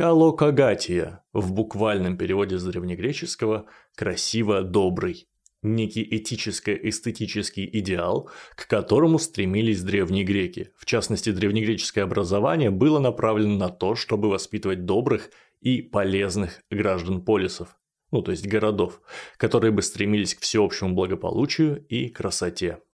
Калокагатия, в буквальном переводе с древнегреческого «красиво добрый», некий этическо-эстетический идеал, к которому стремились древние греки. В частности, древнегреческое образование было направлено на то, чтобы воспитывать добрых и полезных граждан полисов, ну то есть городов, которые бы стремились к всеобщему благополучию и красоте.